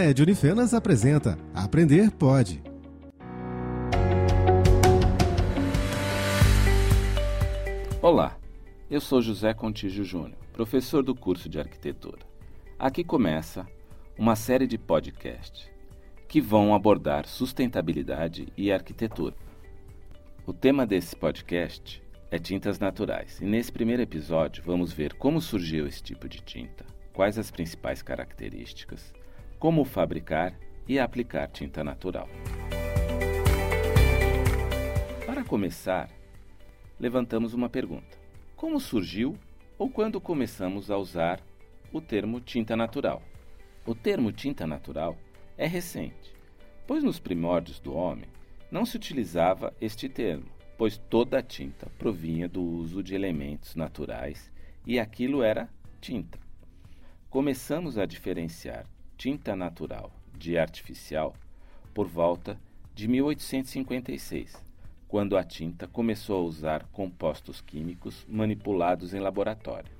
NED Unifenas apresenta Aprender Pode. Olá, eu sou José Contígio Júnior, professor do curso de arquitetura. Aqui começa uma série de podcasts que vão abordar sustentabilidade e arquitetura. O tema desse podcast é tintas naturais e nesse primeiro episódio vamos ver como surgiu esse tipo de tinta, quais as principais características, como fabricar e aplicar tinta natural. Para começar, levantamos uma pergunta: como surgiu ou quando começamos a usar o termo tinta natural? O termo tinta natural é recente, pois nos primórdios do homem não se utilizava este termo, pois toda a tinta provinha do uso de elementos naturais e aquilo era tinta. Começamos a diferenciar tinta natural de artificial por volta de 1856, quando a tinta começou a usar compostos químicos manipulados em laboratório.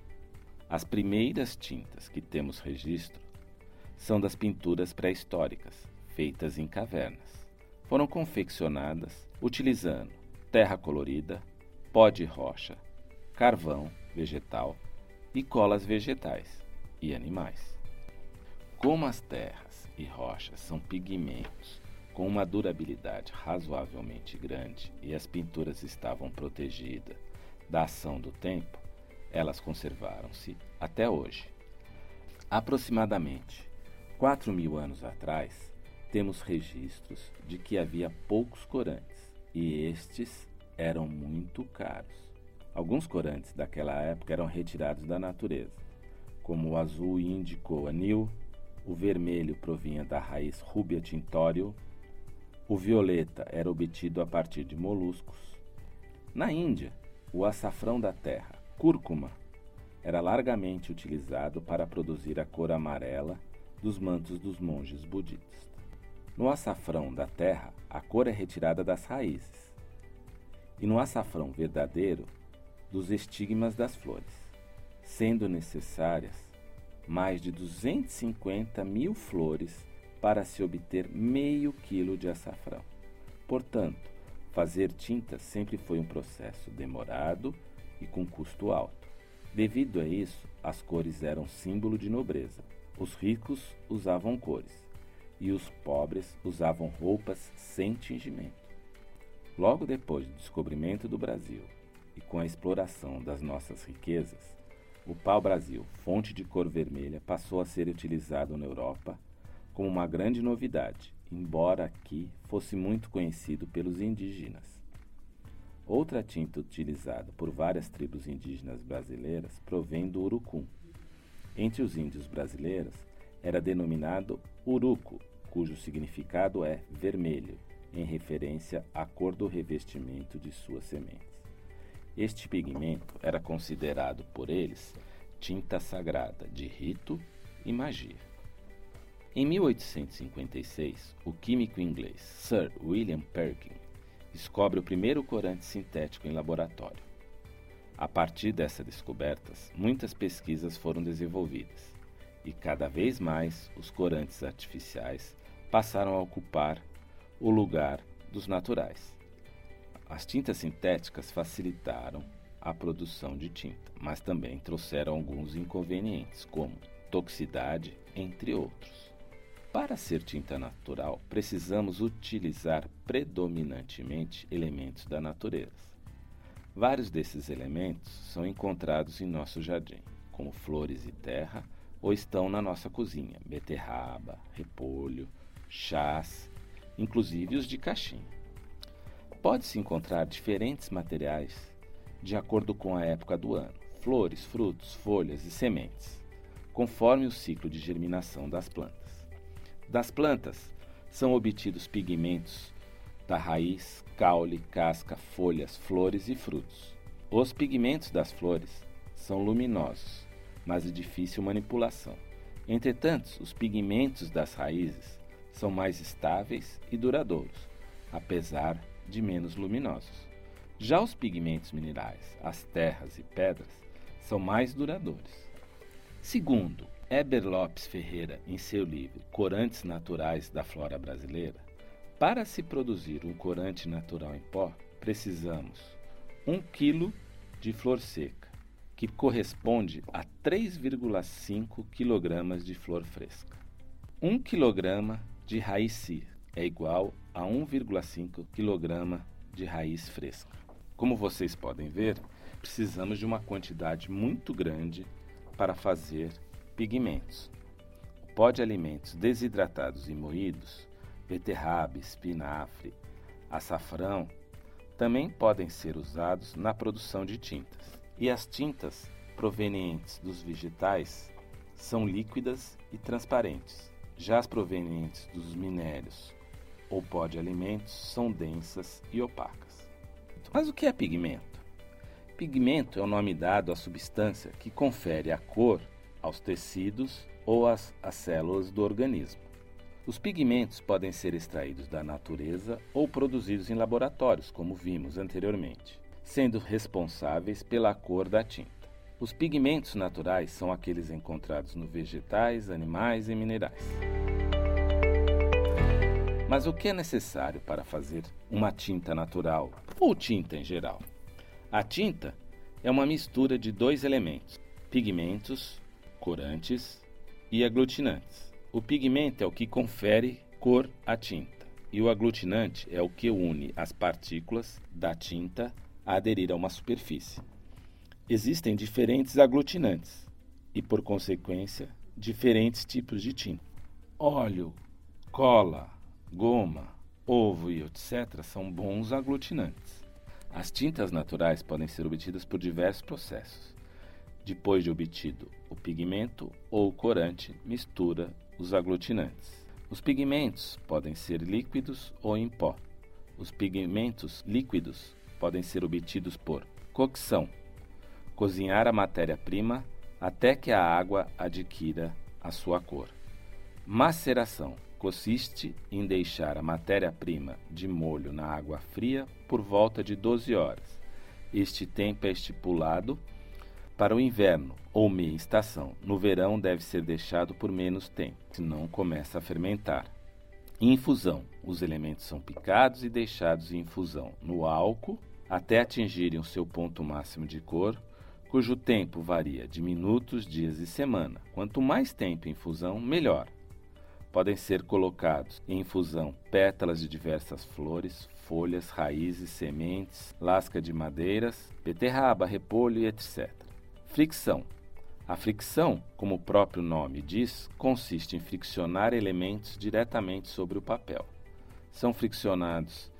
As primeiras tintas que temos registro são das pinturas pré-históricas, feitas em cavernas. Foram confeccionadas utilizando terra colorida, pó de rocha, carvão vegetal e colas vegetais e animais. Como as terras e rochas são pigmentos com uma durabilidade razoavelmente grande e as pinturas estavam protegidas da ação do tempo, elas conservaram-se até hoje. Aproximadamente 4 mil anos atrás, temos registros de que havia poucos corantes e estes eram muito caros. Alguns corantes daquela época eram retirados da natureza, como o azul índico anil, o vermelho provinha da raiz rubia tintório, o violeta era obtido a partir de moluscos. Na Índia, o açafrão da terra, cúrcuma, era largamente utilizado para produzir a cor amarela dos mantos dos monges budistas. No açafrão da terra, a cor é retirada das raízes, e no açafrão verdadeiro, dos estigmas das flores, sendo necessárias mais de 250 mil flores para se obter meio quilo de açafrão. Portanto, fazer tinta sempre foi um processo demorado e com custo alto. Devido a isso, as cores eram símbolo de nobreza. Os ricos usavam cores e os pobres usavam roupas sem tingimento. Logo depois do descobrimento do Brasil e com a exploração das nossas riquezas, o pau-brasil, fonte de cor vermelha, passou a ser utilizado na Europa como uma grande novidade, embora aqui fosse muito conhecido pelos indígenas. Outra tinta utilizada por várias tribos indígenas brasileiras provém do urucum. Entre os índios brasileiros, era denominado uruco, cujo significado é vermelho, em referência à cor do revestimento de suas sementes. Este pigmento era considerado por eles tinta sagrada de rito e magia. Em 1856, o químico inglês Sir William Perkin descobre o primeiro corante sintético em laboratório. A partir dessas descobertas, muitas pesquisas foram desenvolvidas e cada vez mais os corantes artificiais passaram a ocupar o lugar dos naturais. As tintas sintéticas facilitaram a produção de tinta, mas também trouxeram alguns inconvenientes, como toxicidade, entre outros. Para ser tinta natural, precisamos utilizar predominantemente elementos da natureza. Vários desses elementos são encontrados em nosso jardim, como flores e terra, ou estão na nossa cozinha: beterraba, repolho, chás, inclusive os de caixinha. Pode-se encontrar diferentes materiais de acordo com a época do ano, flores, frutos, folhas e sementes, conforme o ciclo de germinação das plantas. Das plantas são obtidos pigmentos da raiz, caule, casca, folhas, flores e frutos. Os pigmentos das flores são luminosos, mas de difícil manipulação. Entretanto, os pigmentos das raízes são mais estáveis e duradouros, apesar de menos luminosos. Já os pigmentos minerais, as terras e pedras, são mais duradouros. Segundo Eber Lopes Ferreira, em seu livro Corantes Naturais da Flora Brasileira, para se produzir um corante natural em pó, precisamos 1 kg de flor seca, que corresponde a 3,5 kg de flor fresca. 1 kg de raiz é igual a 1,5 kg de raiz fresca. Como vocês podem ver, precisamos de uma quantidade muito grande para fazer pigmentos. O pó de alimentos desidratados e moídos, beterraba, espinafre, açafrão, também podem ser usados na produção de tintas. E as tintas provenientes dos vegetais são líquidas e transparentes. Já as provenientes dos minérios ou pó de alimentos são densas e opacas. Mas o que é pigmento? Pigmento é o nome dado à substância que confere a cor aos tecidos ou às, às células do organismo. Os pigmentos podem ser extraídos da natureza ou produzidos em laboratórios, como vimos anteriormente, sendo responsáveis pela cor da tinta. Os pigmentos naturais são aqueles encontrados nos vegetais, animais e minerais. Mas o que é necessário para fazer uma tinta natural ou tinta em geral? A tinta é uma mistura de dois elementos: pigmentos, corantes e aglutinantes. O pigmento é o que confere cor à tinta, e o aglutinante é o que une as partículas da tinta a aderir a uma superfície. Existem diferentes aglutinantes e, por consequência, diferentes tipos de tinta. Óleo, cola, goma, ovo e etc. são bons aglutinantes. As tintas naturais podem ser obtidas por diversos processos. Depois de obtido o pigmento ou o corante, mistura os aglutinantes. Os pigmentos podem ser líquidos ou em pó. Os pigmentos líquidos podem ser obtidos por cocção, cozinhar a matéria-prima até que a água adquira a sua cor. Maceração consiste em deixar a matéria-prima de molho na água fria por volta de 12 horas. Este tempo é estipulado para o inverno ou meia estação. No verão deve ser deixado por menos tempo, senão começa a fermentar. Infusão: os elementos são picados e deixados em infusão no álcool até atingirem o seu ponto máximo de cor, cujo tempo varia de minutos, dias e semana. Quanto mais tempo em infusão, melhor. Podem ser colocados em infusão pétalas de diversas flores, folhas, raízes, sementes, lasca de madeiras, beterraba, repolho e etc. Fricção. A fricção, como o próprio nome diz, consiste em friccionar elementos diretamente sobre o papel. São friccionados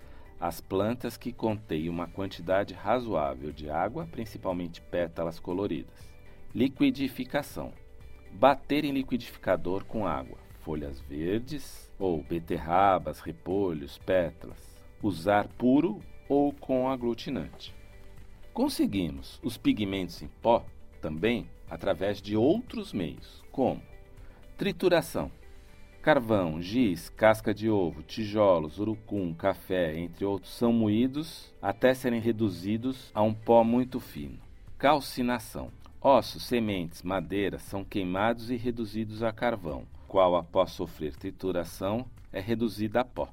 as plantas que contêm uma quantidade razoável de água, principalmente pétalas coloridas. Liquidificação. Bater em liquidificador com água folhas verdes ou beterrabas, repolhos, pétalas. Usar puro ou com aglutinante. Conseguimos os pigmentos em pó também através de outros meios, como trituração. Carvão, giz, casca de ovo, tijolos, urucum, café, entre outros, são moídos até serem reduzidos a um pó muito fino. Calcinação. Ossos, sementes, madeira são queimados e reduzidos a carvão qual, após sofrer trituração, é reduzida a pó.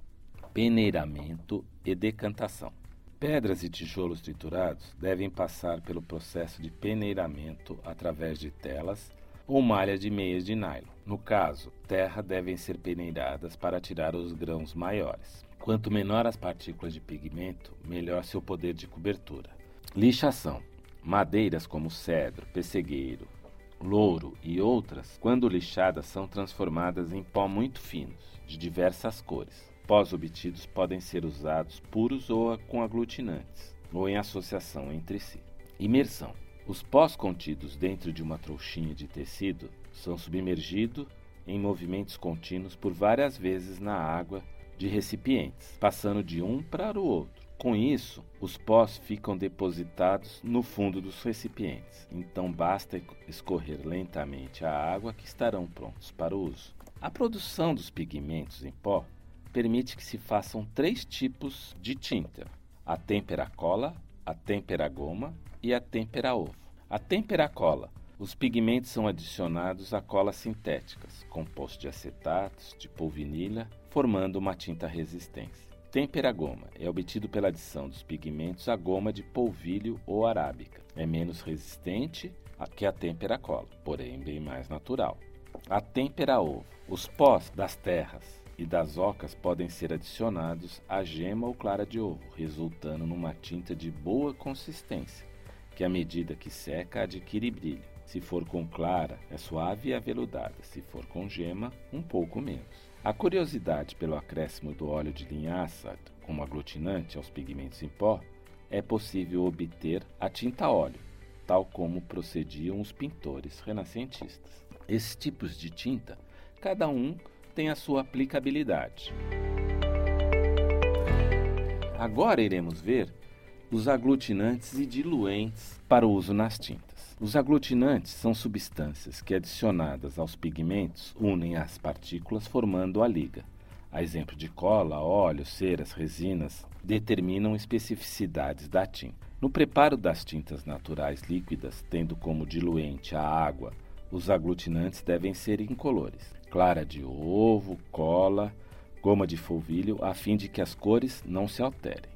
Peneiramento e decantação. Pedras e tijolos triturados devem passar pelo processo de peneiramento através de telas ou malha de meias de nylon. No caso, terra devem ser peneiradas para tirar os grãos maiores. Quanto menor as partículas de pigmento, melhor seu poder de cobertura. Lixação. Madeiras como cedro, pessegueiro, louro e outras, quando lixadas, são transformadas em pó muito finos, de diversas cores. Pós obtidos podem ser usados puros ou com aglutinantes, ou em associação entre si. Imersão. Os pós contidos dentro de uma trouxinha de tecido são submergidos em movimentos contínuos por várias vezes na água de recipientes, passando de um para o outro com isso, os pós ficam depositados no fundo dos recipientes, então basta escorrer lentamente a água que estarão prontos para o uso. A produção dos pigmentos em pó permite que se façam três tipos de tinta: a tempera cola, a tempera goma e a tempera ovo. A tempera cola Os pigmentos são adicionados a colas sintéticas, composto de acetatos, de polvinila, formando uma tinta resistência. Tempera goma é obtido pela adição dos pigmentos à goma de polvilho ou arábica. É menos resistente que a tempera cola, porém bem mais natural. A tempera ovo. Os pós das terras e das ocas podem ser adicionados à gema ou clara de ovo, resultando numa tinta de boa consistência, que à medida que seca adquire brilho. Se for com clara, é suave e aveludada. Se for com gema, um pouco menos. A curiosidade pelo acréscimo do óleo de linhaça como aglutinante aos pigmentos em pó é possível obter a tinta óleo, tal como procediam os pintores renascentistas. Esses tipos de tinta, cada um tem a sua aplicabilidade. Agora iremos ver os aglutinantes e diluentes para o uso nas tintas. Os aglutinantes são substâncias que, adicionadas aos pigmentos, unem as partículas formando a liga. A exemplo de cola, óleo, ceras, resinas, determinam especificidades da tinta. No preparo das tintas naturais líquidas, tendo como diluente a água, os aglutinantes devem ser incolores: clara de ovo, cola, goma de polvilho, a fim de que as cores não se alterem.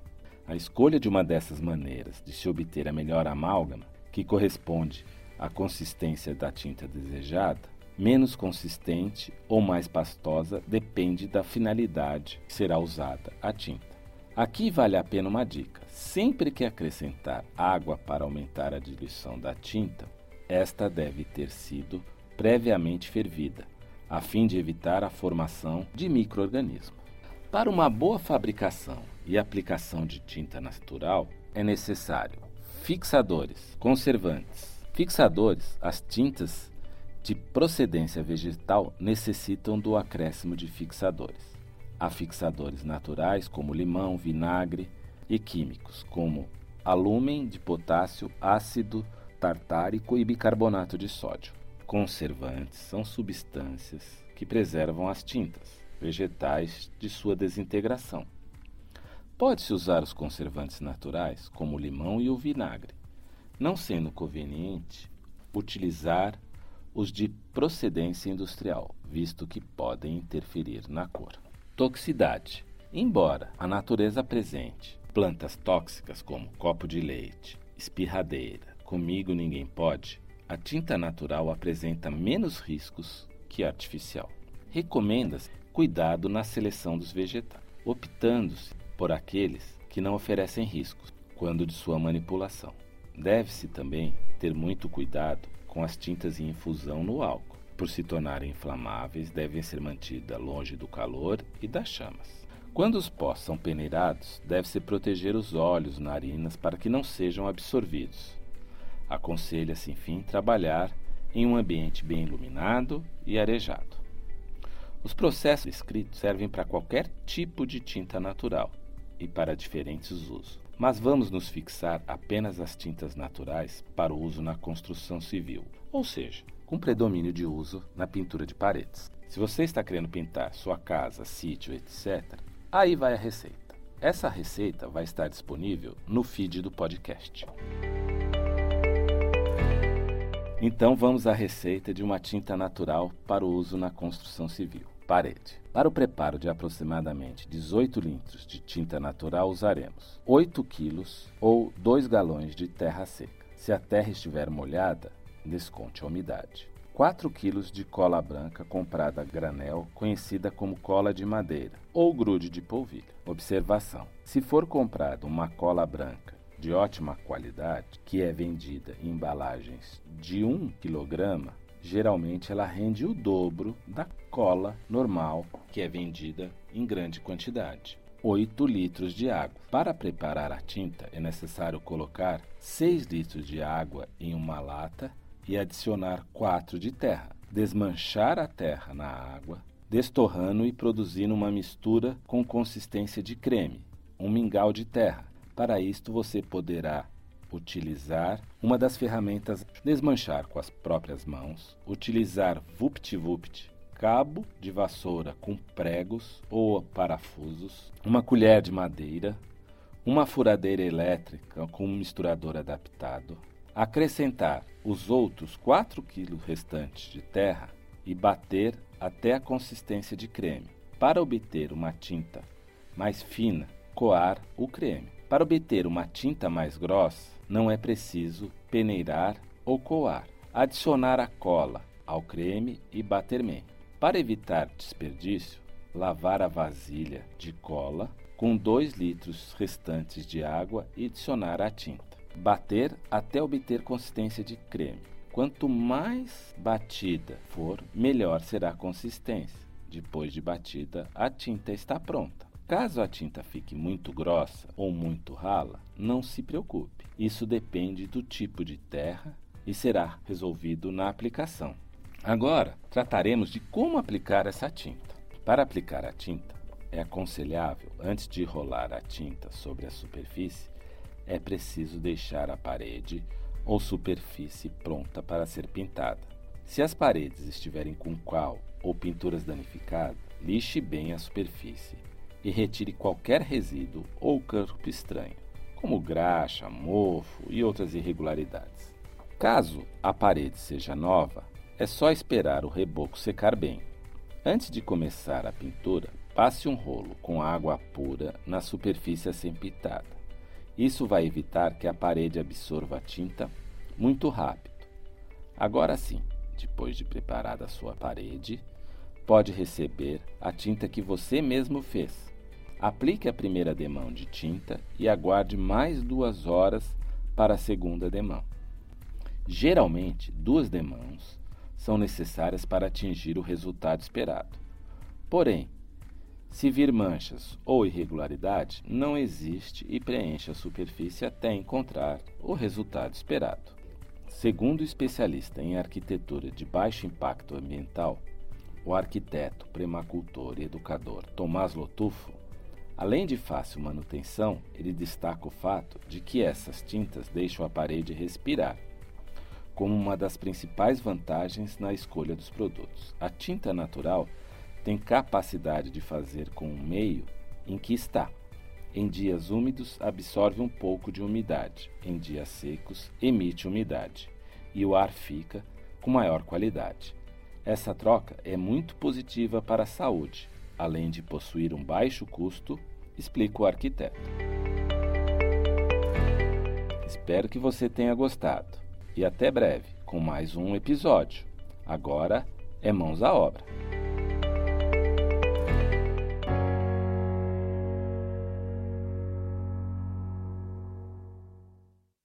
A escolha de uma dessas maneiras de se obter a melhor amálgama que corresponde à consistência da tinta desejada, menos consistente ou mais pastosa depende da finalidade que será usada a tinta. Aqui vale a pena uma dica: sempre que acrescentar água para aumentar a diluição da tinta, esta deve ter sido previamente fervida, a fim de evitar a formação de microorganismos. Para uma boa fabricação e aplicação de tinta natural, é necessário Fixadores, conservantes. Fixadores, as tintas de procedência vegetal necessitam do acréscimo de fixadores. Há fixadores naturais, como limão, vinagre, e químicos, como alúmen de potássio, ácido tartárico e bicarbonato de sódio. Conservantes são substâncias que preservam as tintas vegetais de sua desintegração. Pode-se usar os conservantes naturais, como o limão e o vinagre, não sendo conveniente utilizar os de procedência industrial, visto que podem interferir na cor. Toxicidade. Embora a natureza apresente plantas tóxicas como copo de leite, espirradeira, comigo ninguém pode, a tinta natural apresenta menos riscos que a artificial. Recomenda-se cuidado na seleção dos vegetais, optando-se por aqueles que não oferecem riscos quando de sua manipulação. Deve-se também ter muito cuidado com as tintas em infusão no álcool. Por se tornarem inflamáveis, devem ser mantidas longe do calor e das chamas. Quando os pós são peneirados, deve-se proteger os olhos, narinas, para que não sejam absorvidos. Aconselha-se, enfim, trabalhar em um ambiente bem iluminado e arejado. Os processos escritos servem para qualquer tipo de tinta natural, e para diferentes usos. Mas vamos nos fixar apenas as tintas naturais para o uso na construção civil, ou seja, com predomínio de uso na pintura de paredes. Se você está querendo pintar sua casa, sítio, etc., aí vai a receita. Essa receita vai estar disponível no feed do podcast. Então vamos à receita de uma tinta natural para o uso na construção civil parede. Para o preparo de aproximadamente 18 litros de tinta natural, usaremos 8 quilos ou 2 galões de terra seca. Se a terra estiver molhada, desconte a umidade. 4 quilos de cola branca comprada a granel, conhecida como cola de madeira, ou grude de polvilho. Observação: se for comprada uma cola branca de ótima qualidade, que é vendida em embalagens de 1 kg, geralmente ela rende o dobro da cola normal que é vendida em grande quantidade. 8 litros de água. Para preparar a tinta é necessário colocar 6 litros de água em uma lata e adicionar 4 de terra. Desmanchar a terra na água, destorrando e produzindo uma mistura com consistência de creme, um mingau de terra. Para isto você poderá utilizar uma das ferramentas desmanchar com as próprias mãos, utilizar vupt-vupt, cabo de vassoura com pregos ou parafusos, uma colher de madeira, uma furadeira elétrica com um misturador adaptado, Acrescentar os outros 4 kg restantes de terra e bater até a consistência de creme. Para obter uma tinta mais fina, coar o creme. Para obter uma tinta mais grossa, não é preciso peneirar ou coar. Adicionar a cola ao creme e bater bem. Para evitar desperdício, lavar a vasilha de cola com 2 litros restantes de água e adicionar a tinta. Bater até obter consistência de creme. Quanto mais batida for, melhor será a consistência. Depois de batida, a tinta está pronta. Caso a tinta fique muito grossa ou muito rala, não se preocupe. Isso depende do tipo de terra e será resolvido na aplicação. Agora, trataremos de como aplicar essa tinta. Para aplicar a tinta, é aconselhável, antes de rolar a tinta sobre a superfície, é preciso deixar a parede ou superfície pronta para ser pintada. Se as paredes estiverem com cal ou pinturas danificadas, lixe bem a superfície e retire qualquer resíduo ou corpo estranho, como graxa, mofo e outras irregularidades. Caso a parede seja nova, é só esperar o reboco secar bem. Antes de começar a pintura, passe um rolo com água pura na superfície a ser pintada. Isso vai evitar que a parede absorva a tinta muito rápido. Agora sim, depois de preparada a sua parede, pode receber a tinta que você mesmo fez. Aplique a primeira demão de tinta e aguarde mais duas horas para a segunda demão. Geralmente, duas demãos são necessárias para atingir o resultado esperado. Porém, se vir manchas ou irregularidade, não existe e preencha a superfície até encontrar o resultado esperado. Segundo o especialista em arquitetura de baixo impacto ambiental, o arquiteto, premacultor e educador Tomás Lotufo, além de fácil manutenção, ele destaca o fato de que essas tintas deixam a parede respirar como uma das principais vantagens na escolha dos produtos. A tinta natural tem capacidade de fazer com o meio em que está. Em dias úmidos, absorve um pouco de umidade, em dias secos, emite umidade e o ar fica com maior qualidade. Essa troca é muito positiva para a saúde, além de possuir um baixo custo, explica o arquiteto. Espero que você tenha gostado e até breve com mais um episódio. Agora é mãos à obra.